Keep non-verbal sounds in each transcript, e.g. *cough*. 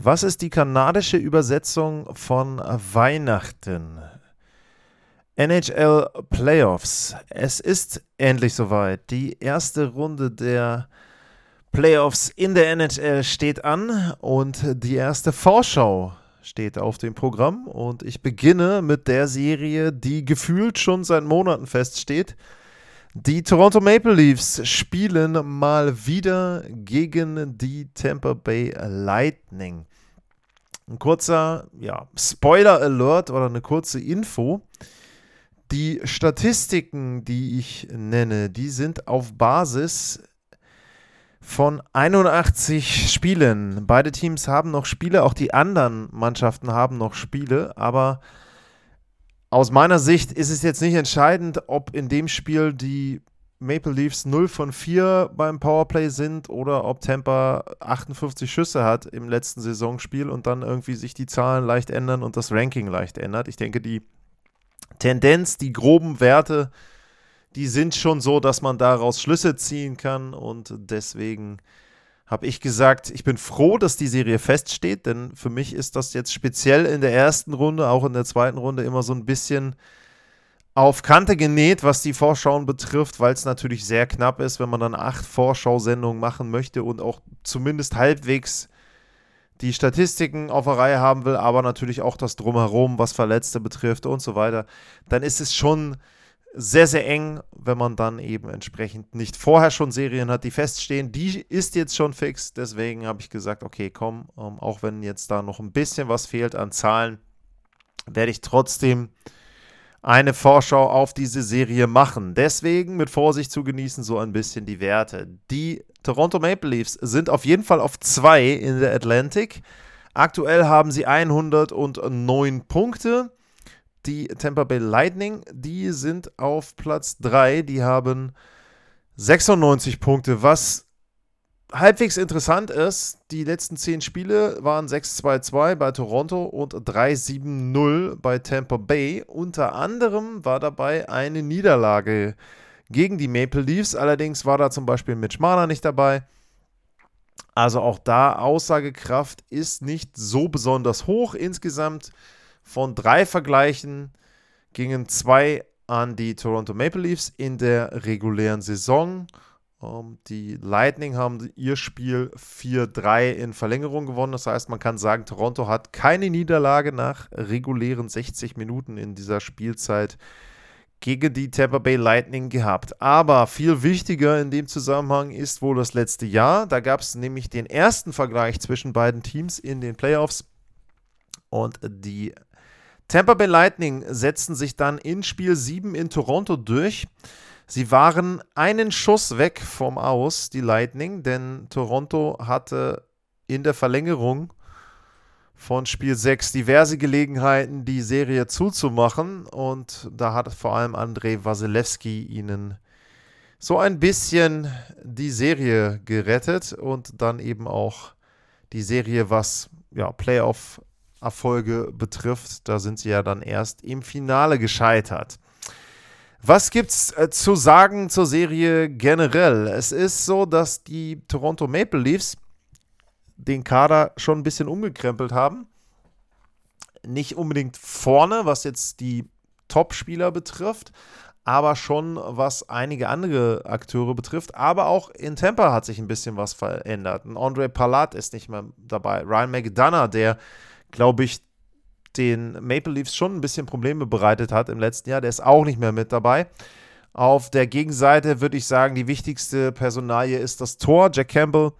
Was ist die kanadische Übersetzung von Weihnachten? NHL Playoffs. Es ist endlich soweit. Die erste Runde der Playoffs in der NHL steht an und die erste Vorschau steht auf dem Programm. Und ich beginne mit der Serie, die gefühlt schon seit Monaten feststeht. Die Toronto Maple Leafs spielen mal wieder gegen die Tampa Bay Lightning. Ein kurzer ja, Spoiler-Alert oder eine kurze Info. Die Statistiken, die ich nenne, die sind auf Basis von 81 Spielen. Beide Teams haben noch Spiele, auch die anderen Mannschaften haben noch Spiele, aber aus meiner Sicht ist es jetzt nicht entscheidend, ob in dem Spiel die Maple Leafs 0 von 4 beim Powerplay sind oder ob Tampa 58 Schüsse hat im letzten Saisonspiel und dann irgendwie sich die Zahlen leicht ändern und das Ranking leicht ändert. Ich denke, die Tendenz, die groben Werte, die sind schon so, dass man daraus Schlüsse ziehen kann und deswegen habe ich gesagt, ich bin froh, dass die Serie feststeht, denn für mich ist das jetzt speziell in der ersten Runde, auch in der zweiten Runde immer so ein bisschen auf Kante genäht, was die Vorschauen betrifft, weil es natürlich sehr knapp ist, wenn man dann acht Vorschau-Sendungen machen möchte und auch zumindest halbwegs die Statistiken auf der Reihe haben will, aber natürlich auch das Drumherum, was Verletzte betrifft und so weiter, dann ist es schon sehr, sehr eng, wenn man dann eben entsprechend nicht vorher schon Serien hat, die feststehen. Die ist jetzt schon fix, deswegen habe ich gesagt, okay, komm, ähm, auch wenn jetzt da noch ein bisschen was fehlt an Zahlen, werde ich trotzdem eine Vorschau auf diese Serie machen. Deswegen mit Vorsicht zu genießen so ein bisschen die Werte. Die Toronto Maple Leafs sind auf jeden Fall auf 2 in der Atlantic. Aktuell haben sie 109 Punkte die Tampa Bay Lightning, die sind auf Platz 3, die haben 96 Punkte, was halbwegs interessant ist. Die letzten 10 Spiele waren 6-2-2 bei Toronto und 3-7-0 bei Tampa Bay. Unter anderem war dabei eine Niederlage gegen die Maple Leafs, allerdings war da zum Beispiel Mitch Marner nicht dabei. Also auch da Aussagekraft ist nicht so besonders hoch. Insgesamt von drei Vergleichen gingen zwei an die Toronto Maple Leafs in der regulären Saison. Ähm, die Lightning haben ihr Spiel 4-3 in Verlängerung gewonnen. Das heißt, man kann sagen, Toronto hat keine Niederlage nach regulären 60 Minuten in dieser Spielzeit gegen die Tampa Bay Lightning gehabt. Aber viel wichtiger in dem Zusammenhang ist wohl das letzte Jahr. Da gab es nämlich den ersten Vergleich zwischen beiden Teams in den Playoffs. Und die Tampa Bay Lightning setzten sich dann in Spiel 7 in Toronto durch. Sie waren einen Schuss weg vom Aus, die Lightning, denn Toronto hatte in der Verlängerung von Spiel 6 diverse Gelegenheiten, die Serie zuzumachen. Und da hat vor allem Andrei Wasilewski ihnen so ein bisschen die Serie gerettet und dann eben auch die Serie, was ja, Playoff Erfolge betrifft. Da sind sie ja dann erst im Finale gescheitert. Was gibt's äh, zu sagen zur Serie generell? Es ist so, dass die Toronto Maple Leafs den Kader schon ein bisschen umgekrempelt haben. Nicht unbedingt vorne, was jetzt die Top-Spieler betrifft, aber schon was einige andere Akteure betrifft. Aber auch in Tampa hat sich ein bisschen was verändert. Andre Palat ist nicht mehr dabei. Ryan McDonough, der glaube ich, den Maple Leafs schon ein bisschen Probleme bereitet hat im letzten Jahr. Der ist auch nicht mehr mit dabei. Auf der Gegenseite würde ich sagen, die wichtigste Personalie ist das Tor. Jack Campbell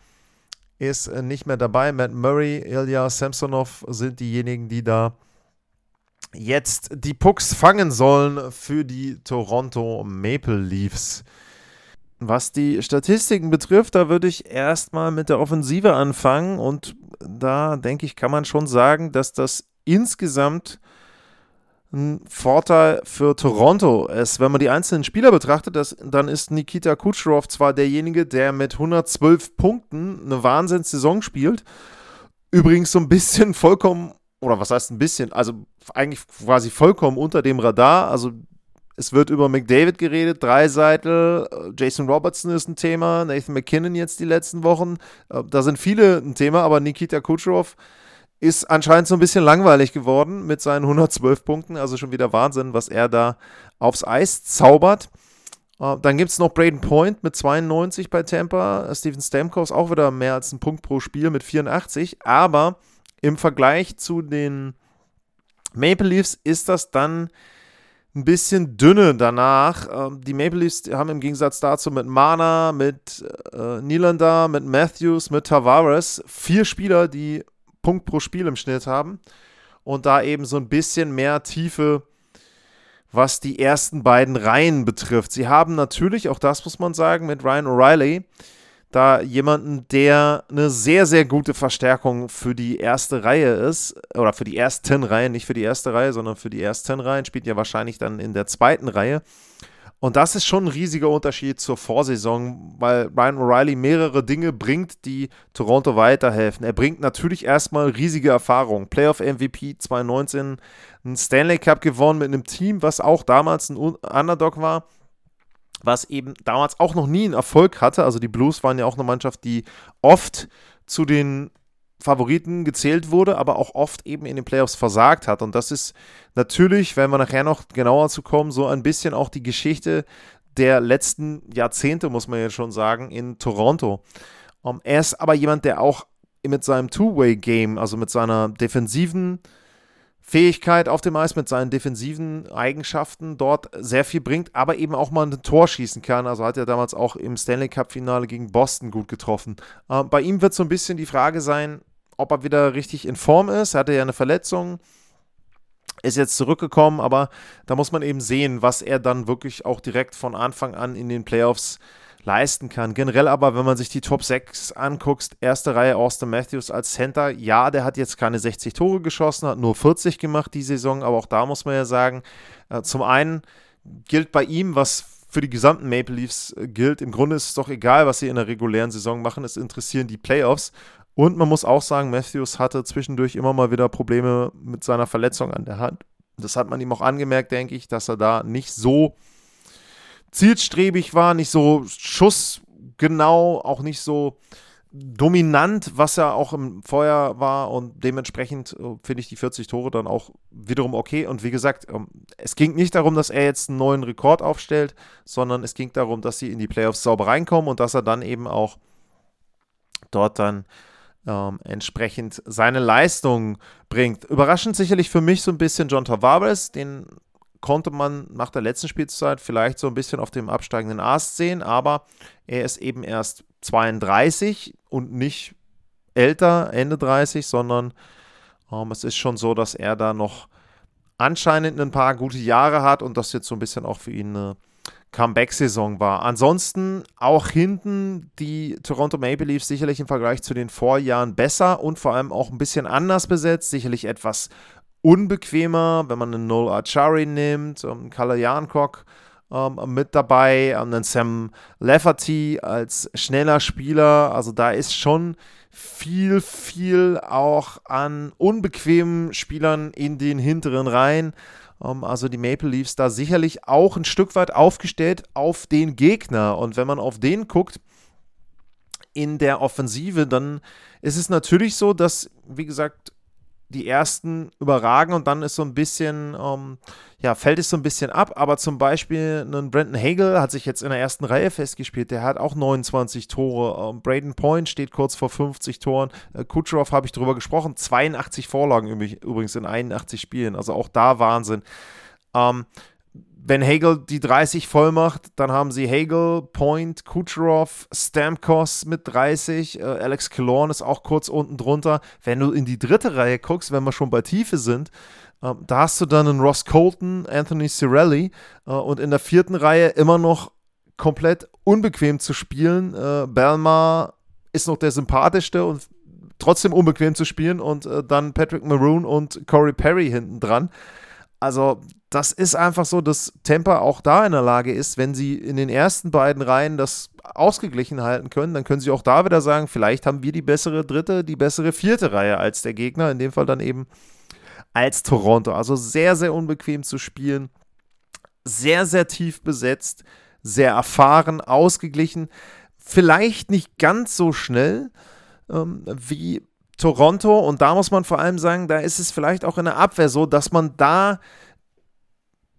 ist äh, nicht mehr dabei. Matt Murray, Ilya Samsonov sind diejenigen, die da jetzt die Pucks fangen sollen für die Toronto Maple Leafs. Was die Statistiken betrifft, da würde ich erstmal mit der Offensive anfangen und da denke ich, kann man schon sagen, dass das insgesamt ein Vorteil für Toronto. Es, wenn man die einzelnen Spieler betrachtet, das, dann ist Nikita Kucherov zwar derjenige, der mit 112 Punkten eine Wahnsinnssaison spielt. Übrigens so ein bisschen vollkommen, oder was heißt ein bisschen, also eigentlich quasi vollkommen unter dem Radar. Also es wird über McDavid geredet, Dreiseitel, Jason Robertson ist ein Thema, Nathan McKinnon jetzt die letzten Wochen. Äh, da sind viele ein Thema, aber Nikita Kucherov ist anscheinend so ein bisschen langweilig geworden mit seinen 112 Punkten. Also schon wieder Wahnsinn, was er da aufs Eis zaubert. Uh, dann gibt es noch Braden Point mit 92 bei Tampa. Steven Stamkos auch wieder mehr als ein Punkt pro Spiel mit 84. Aber im Vergleich zu den Maple Leafs ist das dann ein bisschen dünne danach. Uh, die Maple Leafs haben im Gegensatz dazu mit Mana, mit äh, Nylander, mit Matthews, mit Tavares vier Spieler, die Punkt pro Spiel im Schnitt haben und da eben so ein bisschen mehr Tiefe, was die ersten beiden Reihen betrifft. Sie haben natürlich, auch das muss man sagen, mit Ryan O'Reilly da jemanden, der eine sehr, sehr gute Verstärkung für die erste Reihe ist, oder für die ersten Reihen, nicht für die erste Reihe, sondern für die ersten Reihen, spielt ja wahrscheinlich dann in der zweiten Reihe. Und das ist schon ein riesiger Unterschied zur Vorsaison, weil Ryan O'Reilly mehrere Dinge bringt, die Toronto weiterhelfen. Er bringt natürlich erstmal riesige Erfahrung. Playoff MVP 2019, einen Stanley Cup gewonnen mit einem Team, was auch damals ein Underdog war, was eben damals auch noch nie einen Erfolg hatte. Also die Blues waren ja auch eine Mannschaft, die oft zu den Favoriten gezählt wurde, aber auch oft eben in den Playoffs versagt hat. Und das ist natürlich, wenn wir nachher noch genauer zu kommen, so ein bisschen auch die Geschichte der letzten Jahrzehnte, muss man jetzt schon sagen, in Toronto. Um, ähm, er ist aber jemand, der auch mit seinem Two-Way-Game, also mit seiner defensiven Fähigkeit auf dem Eis, mit seinen defensiven Eigenschaften dort sehr viel bringt, aber eben auch mal ein Tor schießen kann. Also hat er damals auch im Stanley Cup-Finale gegen Boston gut getroffen. Uh, bei ihm wird so ein bisschen die Frage sein, ob er wieder richtig in Form ist. Er hatte ja eine Verletzung, ist jetzt zurückgekommen, aber da muss man eben sehen, was er dann wirklich auch direkt von Anfang an in den Playoffs leisten kann. Generell aber, wenn man sich die Top 6 anguckt, erste Reihe Austin Matthews als Center, ja, der hat jetzt keine 60 Tore geschossen, hat nur 40 gemacht die Saison, aber auch da muss man ja sagen, äh, zum einen gilt bei ihm, was für die gesamten Maple Leafs äh, gilt, im Grunde ist es doch egal, was sie in der regulären Saison machen, es interessieren die Playoffs und man muss auch sagen, Matthews hatte zwischendurch immer mal wieder Probleme mit seiner Verletzung an der Hand. Das hat man ihm auch angemerkt, denke ich, dass er da nicht so zielstrebig war, nicht so schussgenau, auch nicht so dominant, was er auch im Feuer war und dementsprechend äh, finde ich die 40 Tore dann auch wiederum okay. Und wie gesagt, ähm, es ging nicht darum, dass er jetzt einen neuen Rekord aufstellt, sondern es ging darum, dass sie in die Playoffs sauber reinkommen und dass er dann eben auch dort dann ähm, entsprechend seine Leistung bringt. Überraschend sicherlich für mich so ein bisschen John Tavares, den konnte man nach der letzten Spielzeit vielleicht so ein bisschen auf dem absteigenden Ast sehen, aber er ist eben erst 32 und nicht älter, Ende 30, sondern ähm, es ist schon so, dass er da noch anscheinend ein paar gute Jahre hat und das jetzt so ein bisschen auch für ihn eine Comeback-Saison war. Ansonsten auch hinten die Toronto Maple Leafs sicherlich im Vergleich zu den Vorjahren besser und vor allem auch ein bisschen anders besetzt, sicherlich etwas unbequemer, wenn man einen Noel Achari nimmt, einen Kalle Jankok ähm, mit dabei, einen Sam Lafferty als schneller Spieler. Also da ist schon viel, viel auch an unbequemen Spielern in den hinteren Reihen. Ähm, also die Maple Leafs da sicherlich auch ein Stück weit aufgestellt auf den Gegner. Und wenn man auf den guckt, in der Offensive, dann ist es natürlich so, dass, wie gesagt, die ersten überragen und dann ist so ein bisschen, ähm, ja, fällt es so ein bisschen ab. Aber zum Beispiel ein Brandon Hagel hat sich jetzt in der ersten Reihe festgespielt. Der hat auch 29 Tore. Ähm, Braden Point steht kurz vor 50 Toren. Äh, Kucherov habe ich drüber gesprochen. 82 Vorlagen übrigens in 81 Spielen. Also auch da Wahnsinn. Ähm, wenn Hagel die 30 voll macht, dann haben sie Hagel, Point, Kucherov, Stamkos mit 30, äh, Alex Killorn ist auch kurz unten drunter. Wenn du in die dritte Reihe guckst, wenn wir schon bei Tiefe sind, äh, da hast du dann einen Ross Colton, Anthony Cirelli äh, und in der vierten Reihe immer noch komplett unbequem zu spielen. Äh, Belmar ist noch der sympathischste und trotzdem unbequem zu spielen und äh, dann Patrick Maroon und Corey Perry hinten dran. Also, das ist einfach so, dass Tampa auch da in der Lage ist, wenn sie in den ersten beiden Reihen das ausgeglichen halten können, dann können sie auch da wieder sagen, vielleicht haben wir die bessere dritte, die bessere vierte Reihe als der Gegner, in dem Fall dann eben als Toronto. Also sehr, sehr unbequem zu spielen, sehr, sehr tief besetzt, sehr erfahren, ausgeglichen, vielleicht nicht ganz so schnell ähm, wie Toronto. Und da muss man vor allem sagen, da ist es vielleicht auch in der Abwehr so, dass man da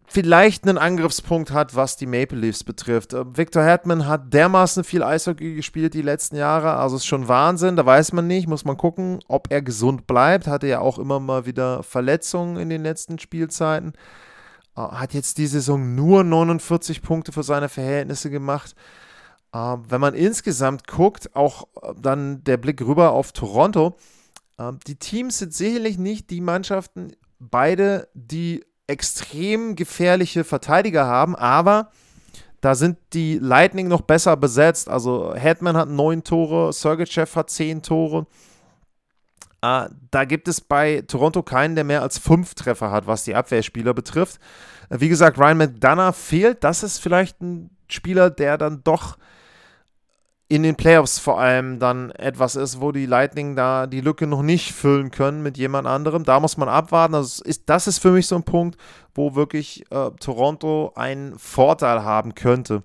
vielleicht einen Angriffspunkt hat, was die Maple Leafs betrifft. Äh, Victor Hetman hat dermaßen viel Eishockey gespielt die letzten Jahre, also ist schon Wahnsinn, da weiß man nicht, muss man gucken, ob er gesund bleibt. Hatte ja auch immer mal wieder Verletzungen in den letzten Spielzeiten. Äh, hat jetzt die Saison nur 49 Punkte für seine Verhältnisse gemacht. Äh, wenn man insgesamt guckt, auch dann der Blick rüber auf Toronto, die Teams sind sicherlich nicht die Mannschaften, beide, die extrem gefährliche Verteidiger haben, aber da sind die Lightning noch besser besetzt. Also Hetman hat neun Tore, Sergeyev hat zehn Tore. Uh, da gibt es bei Toronto keinen, der mehr als fünf Treffer hat, was die Abwehrspieler betrifft. Wie gesagt, Ryan McDonough fehlt. Das ist vielleicht ein Spieler, der dann doch in den Playoffs vor allem dann etwas ist, wo die Lightning da die Lücke noch nicht füllen können mit jemand anderem. Da muss man abwarten. Das ist, das ist für mich so ein Punkt, wo wirklich äh, Toronto einen Vorteil haben könnte.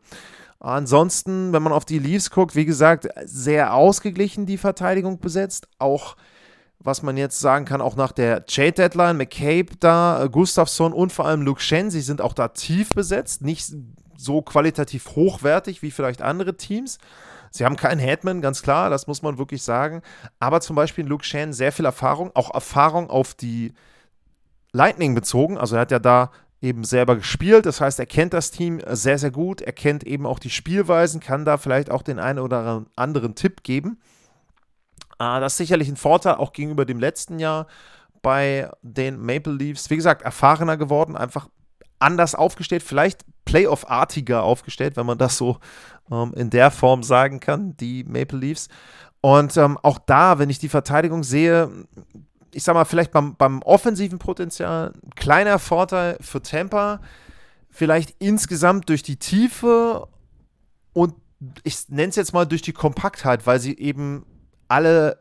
Ansonsten, wenn man auf die Leafs guckt, wie gesagt, sehr ausgeglichen die Verteidigung besetzt. Auch, was man jetzt sagen kann, auch nach der Trade-Deadline, McCabe da, äh, Gustafsson und vor allem Luke Shen, sie sind auch da tief besetzt. Nicht so qualitativ hochwertig wie vielleicht andere Teams. Sie haben keinen Headman, ganz klar, das muss man wirklich sagen. Aber zum Beispiel Luke Shan sehr viel Erfahrung, auch Erfahrung auf die Lightning bezogen. Also er hat ja da eben selber gespielt. Das heißt, er kennt das Team sehr, sehr gut. Er kennt eben auch die Spielweisen, kann da vielleicht auch den einen oder anderen Tipp geben. Ah, das ist sicherlich ein Vorteil, auch gegenüber dem letzten Jahr bei den Maple Leafs. Wie gesagt, erfahrener geworden, einfach anders aufgestellt, vielleicht Playoff-artiger aufgestellt, wenn man das so ähm, in der Form sagen kann, die Maple Leafs. Und ähm, auch da, wenn ich die Verteidigung sehe, ich sag mal, vielleicht beim, beim offensiven Potenzial, ein kleiner Vorteil für Tampa, vielleicht insgesamt durch die Tiefe und ich nenne es jetzt mal durch die Kompaktheit, weil sie eben alle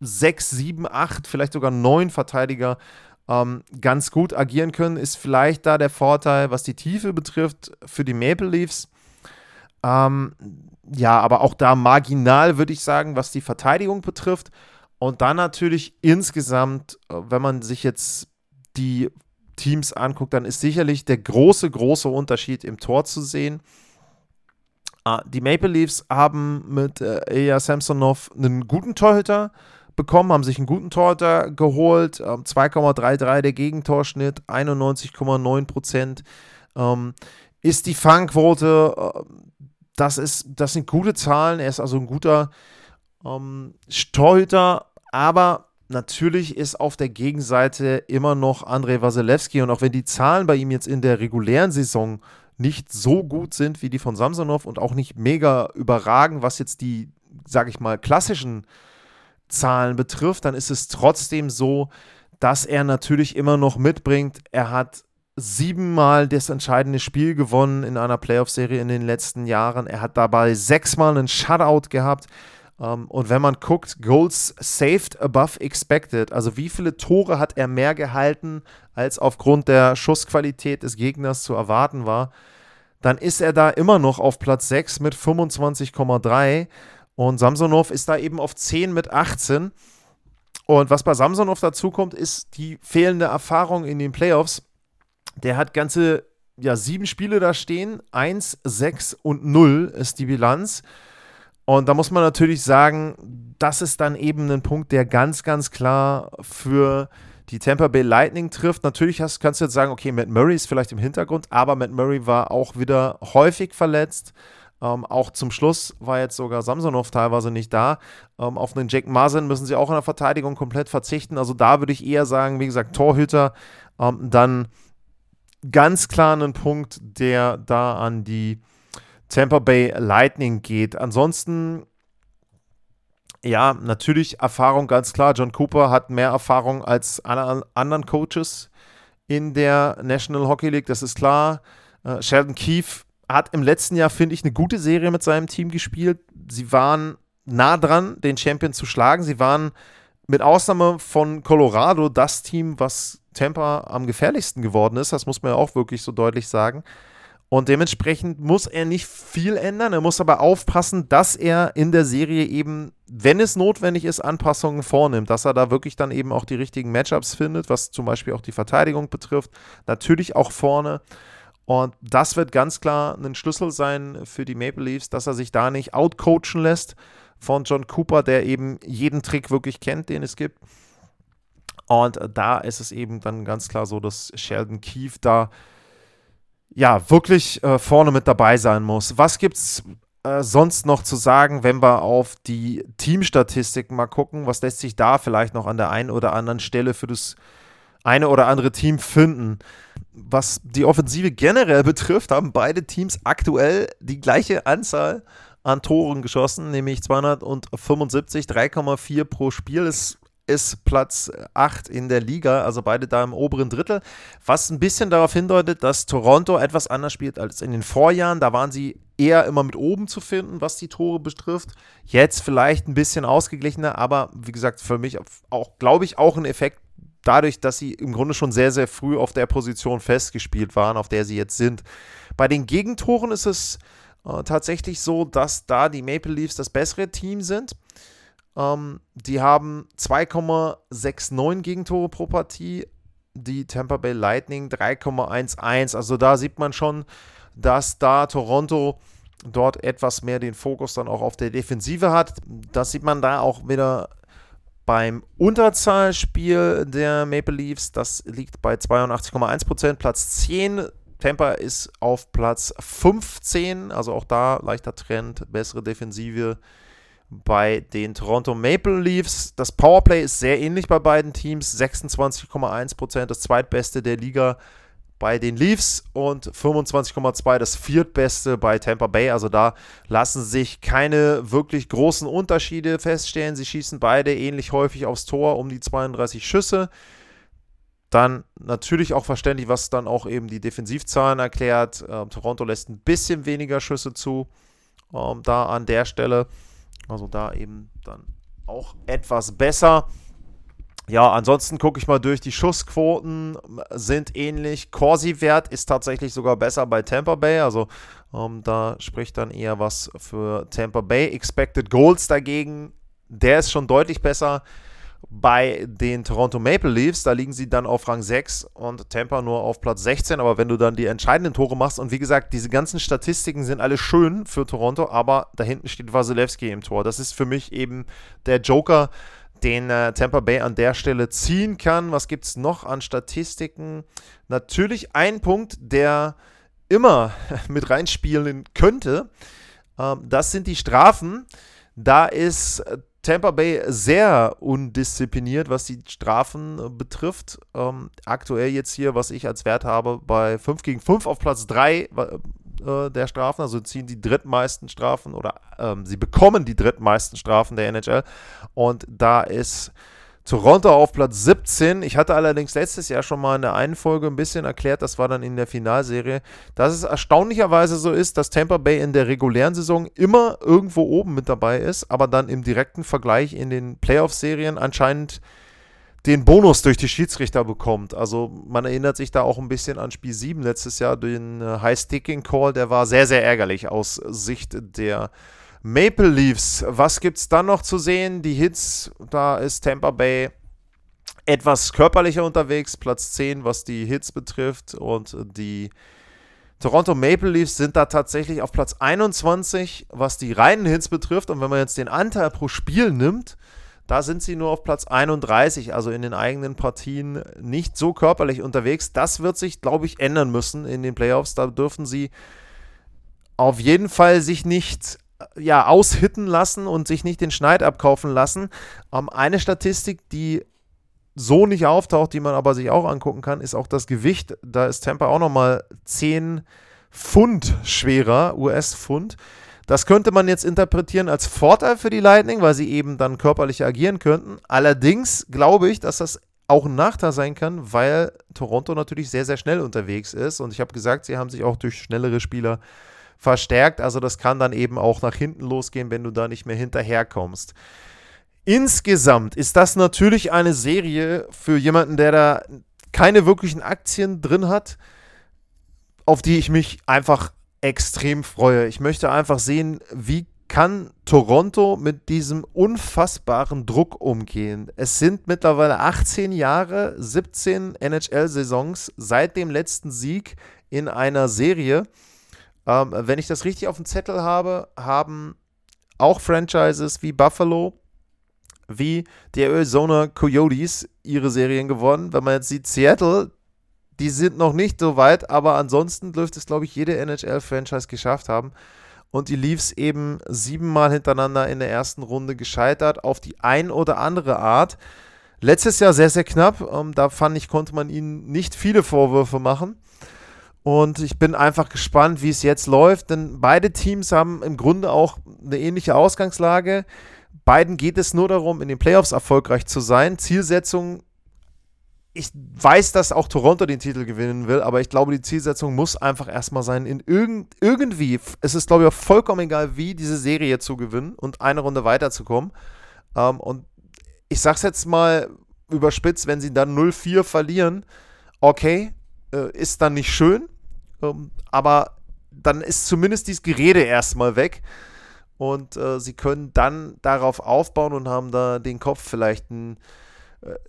sechs, sieben, acht, vielleicht sogar neun Verteidiger ähm, ganz gut agieren können, ist vielleicht da der Vorteil, was die Tiefe betrifft, für die Maple Leafs. Ähm, ja, aber auch da marginal, würde ich sagen, was die Verteidigung betrifft. Und dann natürlich insgesamt, äh, wenn man sich jetzt die Teams anguckt, dann ist sicherlich der große, große Unterschied im Tor zu sehen. Uh, die Maple Leafs haben mit äh, Ilya Samsonov einen guten Torhüter bekommen, haben sich einen guten Torhüter geholt. Ähm, 2,33 der Gegentorschnitt, 91,9 Prozent. Ähm, ist die Fangquote, äh, das, ist, das sind gute Zahlen. Er ist also ein guter ähm, Torhüter, aber natürlich ist auf der Gegenseite immer noch Andrei Wasilewski. Und auch wenn die Zahlen bei ihm jetzt in der regulären Saison nicht so gut sind wie die von Samsonov und auch nicht mega überragen, was jetzt die, sage ich mal, klassischen Zahlen betrifft, dann ist es trotzdem so, dass er natürlich immer noch mitbringt. Er hat siebenmal das entscheidende Spiel gewonnen in einer Playoff-Serie in den letzten Jahren. Er hat dabei sechsmal einen Shutout gehabt. Ähm, und wenn man guckt, Goals saved above expected, also wie viele Tore hat er mehr gehalten, als aufgrund der Schussqualität des Gegners zu erwarten war, dann ist er da immer noch auf Platz 6 mit 25,3. Und Samsonov ist da eben auf 10 mit 18. Und was bei Samsonov dazu kommt, ist die fehlende Erfahrung in den Playoffs. Der hat ganze ja, sieben Spiele da stehen. 1, 6 und 0 ist die Bilanz. Und da muss man natürlich sagen, das ist dann eben ein Punkt, der ganz, ganz klar für die Tampa Bay Lightning trifft. Natürlich hast, kannst du jetzt sagen, okay, Matt Murray ist vielleicht im Hintergrund, aber Matt Murray war auch wieder häufig verletzt. Ähm, auch zum Schluss war jetzt sogar Samsonov teilweise nicht da. Ähm, auf einen Jack Marsen müssen sie auch in der Verteidigung komplett verzichten. Also da würde ich eher sagen, wie gesagt, Torhüter. Ähm, dann ganz klar einen Punkt, der da an die Tampa Bay Lightning geht. Ansonsten Ja, natürlich Erfahrung, ganz klar. John Cooper hat mehr Erfahrung als alle anderen Coaches in der National Hockey League, das ist klar. Äh, Sheldon Keefe hat im letzten Jahr, finde ich, eine gute Serie mit seinem Team gespielt. Sie waren nah dran, den Champion zu schlagen. Sie waren mit Ausnahme von Colorado das Team, was Tampa am gefährlichsten geworden ist. Das muss man ja auch wirklich so deutlich sagen. Und dementsprechend muss er nicht viel ändern. Er muss aber aufpassen, dass er in der Serie eben, wenn es notwendig ist, Anpassungen vornimmt. Dass er da wirklich dann eben auch die richtigen Matchups findet, was zum Beispiel auch die Verteidigung betrifft. Natürlich auch vorne. Und das wird ganz klar ein Schlüssel sein für die Maple Leafs, dass er sich da nicht outcoachen lässt von John Cooper, der eben jeden Trick wirklich kennt, den es gibt. Und da ist es eben dann ganz klar so, dass Sheldon Keefe da ja, wirklich äh, vorne mit dabei sein muss. Was gibt's äh, sonst noch zu sagen, wenn wir auf die Teamstatistiken mal gucken? Was lässt sich da vielleicht noch an der einen oder anderen Stelle für das eine oder andere Team finden? Was die Offensive generell betrifft, haben beide Teams aktuell die gleiche Anzahl an Toren geschossen, nämlich 275, 3,4 pro Spiel. Das ist Platz 8 in der Liga, also beide da im oberen Drittel, was ein bisschen darauf hindeutet, dass Toronto etwas anders spielt als in den Vorjahren. Da waren sie eher immer mit oben zu finden, was die Tore betrifft. Jetzt vielleicht ein bisschen ausgeglichener, aber wie gesagt, für mich auch, glaube ich, auch ein Effekt dadurch, dass sie im Grunde schon sehr, sehr früh auf der Position festgespielt waren, auf der sie jetzt sind. Bei den Gegentoren ist es äh, tatsächlich so, dass da die Maple Leafs das bessere Team sind. Ähm, die haben 2,69 Gegentore pro Partie. Die Tampa Bay Lightning 3,11. Also da sieht man schon, dass da Toronto dort etwas mehr den Fokus dann auch auf der Defensive hat. Das sieht man da auch wieder beim Unterzahlspiel der Maple Leafs. Das liegt bei 82,1%, Platz 10. Tampa ist auf Platz 15, also auch da leichter Trend, bessere Defensive bei den Toronto Maple Leafs. Das Powerplay ist sehr ähnlich bei beiden Teams. 26,1%, das zweitbeste der Liga bei den Leafs und 25,2 das viertbeste bei Tampa Bay. Also da lassen sich keine wirklich großen Unterschiede feststellen. Sie schießen beide ähnlich häufig aufs Tor um die 32 Schüsse. Dann natürlich auch verständlich, was dann auch eben die Defensivzahlen erklärt. Ähm, Toronto lässt ein bisschen weniger Schüsse zu. Ähm, da an der Stelle. Also da eben dann auch etwas besser. Ja, ansonsten gucke ich mal durch. Die Schussquoten sind ähnlich. Corsi-Wert ist tatsächlich sogar besser bei Tampa Bay. Also ähm, da spricht dann eher was für Tampa Bay. Expected Goals dagegen, der ist schon deutlich besser bei den Toronto Maple Leafs. Da liegen sie dann auf Rang 6 und Tampa nur auf Platz 16. Aber wenn du dann die entscheidenden Tore machst und wie gesagt, diese ganzen Statistiken sind alle schön für Toronto, aber da hinten steht Wasilewski im Tor. Das ist für mich eben der Joker, den äh, Tampa Bay an der Stelle ziehen kann. Was gibt es noch an Statistiken? Natürlich ein Punkt, der immer *laughs* mit reinspielen könnte. Ähm, das sind die Strafen. Da ist Tampa Bay sehr undiszipliniert, was die Strafen äh, betrifft. Ähm, aktuell jetzt hier, was ich als Wert habe, bei 5 gegen 5 auf Platz 3 äh, der Strafen. Also ziehen die drittmeisten Strafen oder ähm, sie bekommen die drittmeisten Strafen der NHL. Und da ist Toronto auf Platz 17. Ich hatte allerdings letztes Jahr schon mal in der einen Folge ein bisschen erklärt, das war dann in der Finalserie, dass es erstaunlicherweise so ist, dass Tampa Bay in der regulären Saison immer irgendwo oben mit dabei ist, aber dann im direkten Vergleich in den Playoff-Serien anscheinend den Bonus durch die Schiedsrichter bekommt. Also man erinnert sich da auch ein bisschen an Spiel 7 letztes Jahr, den äh, High-Sticking-Call, der war sehr, sehr ärgerlich aus Sicht der Maple Leafs, was gibt es dann noch zu sehen? Die Hits, da ist Tampa Bay etwas körperlicher unterwegs, Platz 10, was die Hits betrifft. Und die Toronto Maple Leafs sind da tatsächlich auf Platz 21, was die reinen Hits betrifft. Und wenn man jetzt den Anteil pro Spiel nimmt, da sind sie nur auf Platz 31, also in den eigenen Partien nicht so körperlich unterwegs. Das wird sich, glaube ich, ändern müssen in den Playoffs. Da dürfen sie auf jeden Fall sich nicht ja, aushitten lassen und sich nicht den Schneid abkaufen lassen. Ähm, eine Statistik, die so nicht auftaucht, die man aber sich auch angucken kann, ist auch das Gewicht. Da ist Tampa auch nochmal 10 Pfund schwerer, US-Pfund. Das könnte man jetzt interpretieren als Vorteil für die Lightning, weil sie eben dann körperlich agieren könnten. Allerdings glaube ich, dass das auch ein Nachteil sein kann, weil Toronto natürlich sehr, sehr schnell unterwegs ist. Und ich habe gesagt, sie haben sich auch durch schnellere Spieler verstärkt. Also das kann dann eben auch nach hinten losgehen, wenn du da nicht mehr hinterherkommst. Insgesamt ist das natürlich eine Serie für jemanden, der da keine wirklichen Aktien drin hat, auf die ich mich einfach extrem freue. Ich möchte einfach sehen, wie kann Toronto mit diesem unfassbaren Druck umgehen. Es sind mittlerweile 18 Jahre, 17 NHL-Saisons seit dem letzten Sieg in einer Serie. Ähm, wenn ich das richtig auf dem Zettel habe, haben auch Franchises wie Buffalo, wie die Arizona Coyotes ihre Serien gewonnen. Wenn man jetzt sieht, Seattle, die sind noch nicht so weit, aber ansonsten dürfte es, glaube ich, jede NHL-Franchise geschafft haben. Und die Leafs eben siebenmal hintereinander in der ersten Runde gescheitert, auf die ein oder andere Art. Letztes Jahr sehr, sehr knapp. Ähm, da fand ich, konnte man ihnen nicht viele Vorwürfe machen. Und ich bin einfach gespannt, wie es jetzt läuft, denn beide Teams haben im Grunde auch eine ähnliche Ausgangslage. Beiden geht es nur darum, in den Playoffs erfolgreich zu sein. Zielsetzung ich weiß, dass auch Toronto den Titel gewinnen will, aber ich glaube, die Zielsetzung muss einfach erstmal sein, in irgend, irgendwie, es ist, glaube ich, vollkommen egal, wie diese Serie zu gewinnen und eine Runde weiterzukommen. Ähm, und ich sag's jetzt mal überspitzt, wenn sie dann 0-4 verlieren, okay, äh, ist dann nicht schön, ähm, aber dann ist zumindest dieses Gerede erstmal weg. Und äh, sie können dann darauf aufbauen und haben da den Kopf vielleicht ein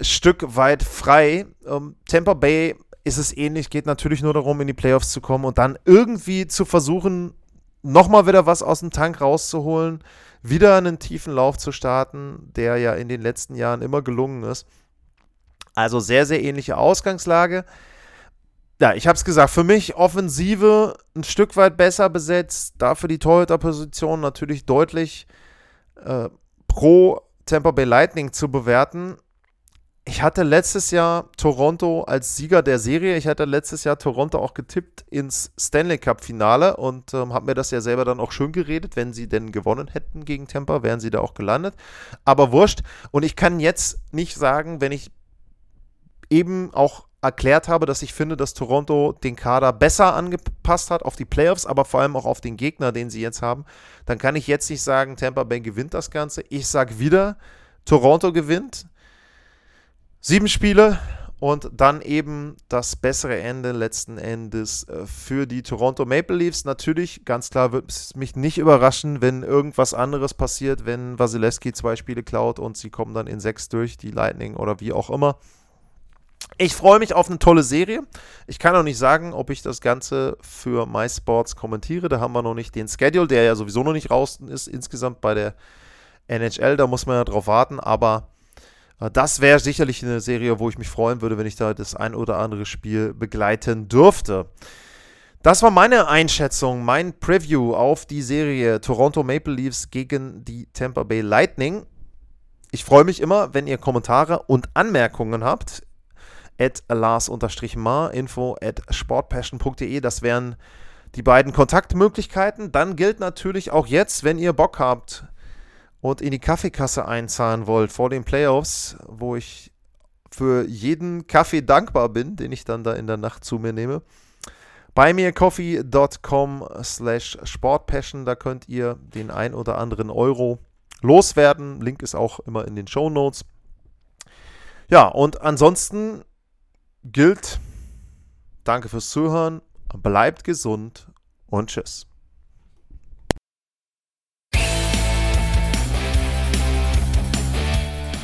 Stück weit frei. Ähm, Tampa Bay ist es ähnlich, geht natürlich nur darum, in die Playoffs zu kommen und dann irgendwie zu versuchen, nochmal wieder was aus dem Tank rauszuholen, wieder einen tiefen Lauf zu starten, der ja in den letzten Jahren immer gelungen ist. Also sehr, sehr ähnliche Ausgangslage. Ja, ich habe es gesagt, für mich Offensive ein Stück weit besser besetzt, dafür die Torhüterposition natürlich deutlich äh, pro Tampa Bay Lightning zu bewerten ich hatte letztes Jahr Toronto als Sieger der Serie. Ich hatte letztes Jahr Toronto auch getippt ins Stanley Cup Finale und ähm, habe mir das ja selber dann auch schön geredet. Wenn sie denn gewonnen hätten gegen Tampa, wären sie da auch gelandet. Aber wurscht. Und ich kann jetzt nicht sagen, wenn ich eben auch erklärt habe, dass ich finde, dass Toronto den Kader besser angepasst hat auf die Playoffs, aber vor allem auch auf den Gegner, den sie jetzt haben, dann kann ich jetzt nicht sagen, Tampa Bay gewinnt das Ganze. Ich sage wieder, Toronto gewinnt. Sieben Spiele und dann eben das bessere Ende letzten Endes äh, für die Toronto Maple Leafs. Natürlich, ganz klar, wird es mich nicht überraschen, wenn irgendwas anderes passiert, wenn Wasilewski zwei Spiele klaut und sie kommen dann in sechs durch, die Lightning oder wie auch immer. Ich freue mich auf eine tolle Serie. Ich kann auch nicht sagen, ob ich das Ganze für MySports kommentiere. Da haben wir noch nicht den Schedule, der ja sowieso noch nicht raus ist insgesamt bei der NHL. Da muss man ja drauf warten. Aber das wäre sicherlich eine Serie, wo ich mich freuen würde, wenn ich da das ein oder andere Spiel begleiten dürfte. Das war meine Einschätzung, mein Preview auf die Serie Toronto Maple Leafs gegen die Tampa Bay Lightning. Ich freue mich immer, wenn ihr Kommentare und Anmerkungen habt. At Lars-Mar, info at sportpassion.de. Das wären die beiden Kontaktmöglichkeiten. Dann gilt natürlich auch jetzt, wenn ihr Bock habt, und in die Kaffeekasse einzahlen wollt vor den Playoffs, wo ich für jeden Kaffee dankbar bin, den ich dann da in der Nacht zu mir nehme. Bei mir coffee.com slash sportpassion, da könnt ihr den ein oder anderen Euro loswerden. Link ist auch immer in den Show Notes. Ja, und ansonsten gilt, danke fürs Zuhören, bleibt gesund und tschüss.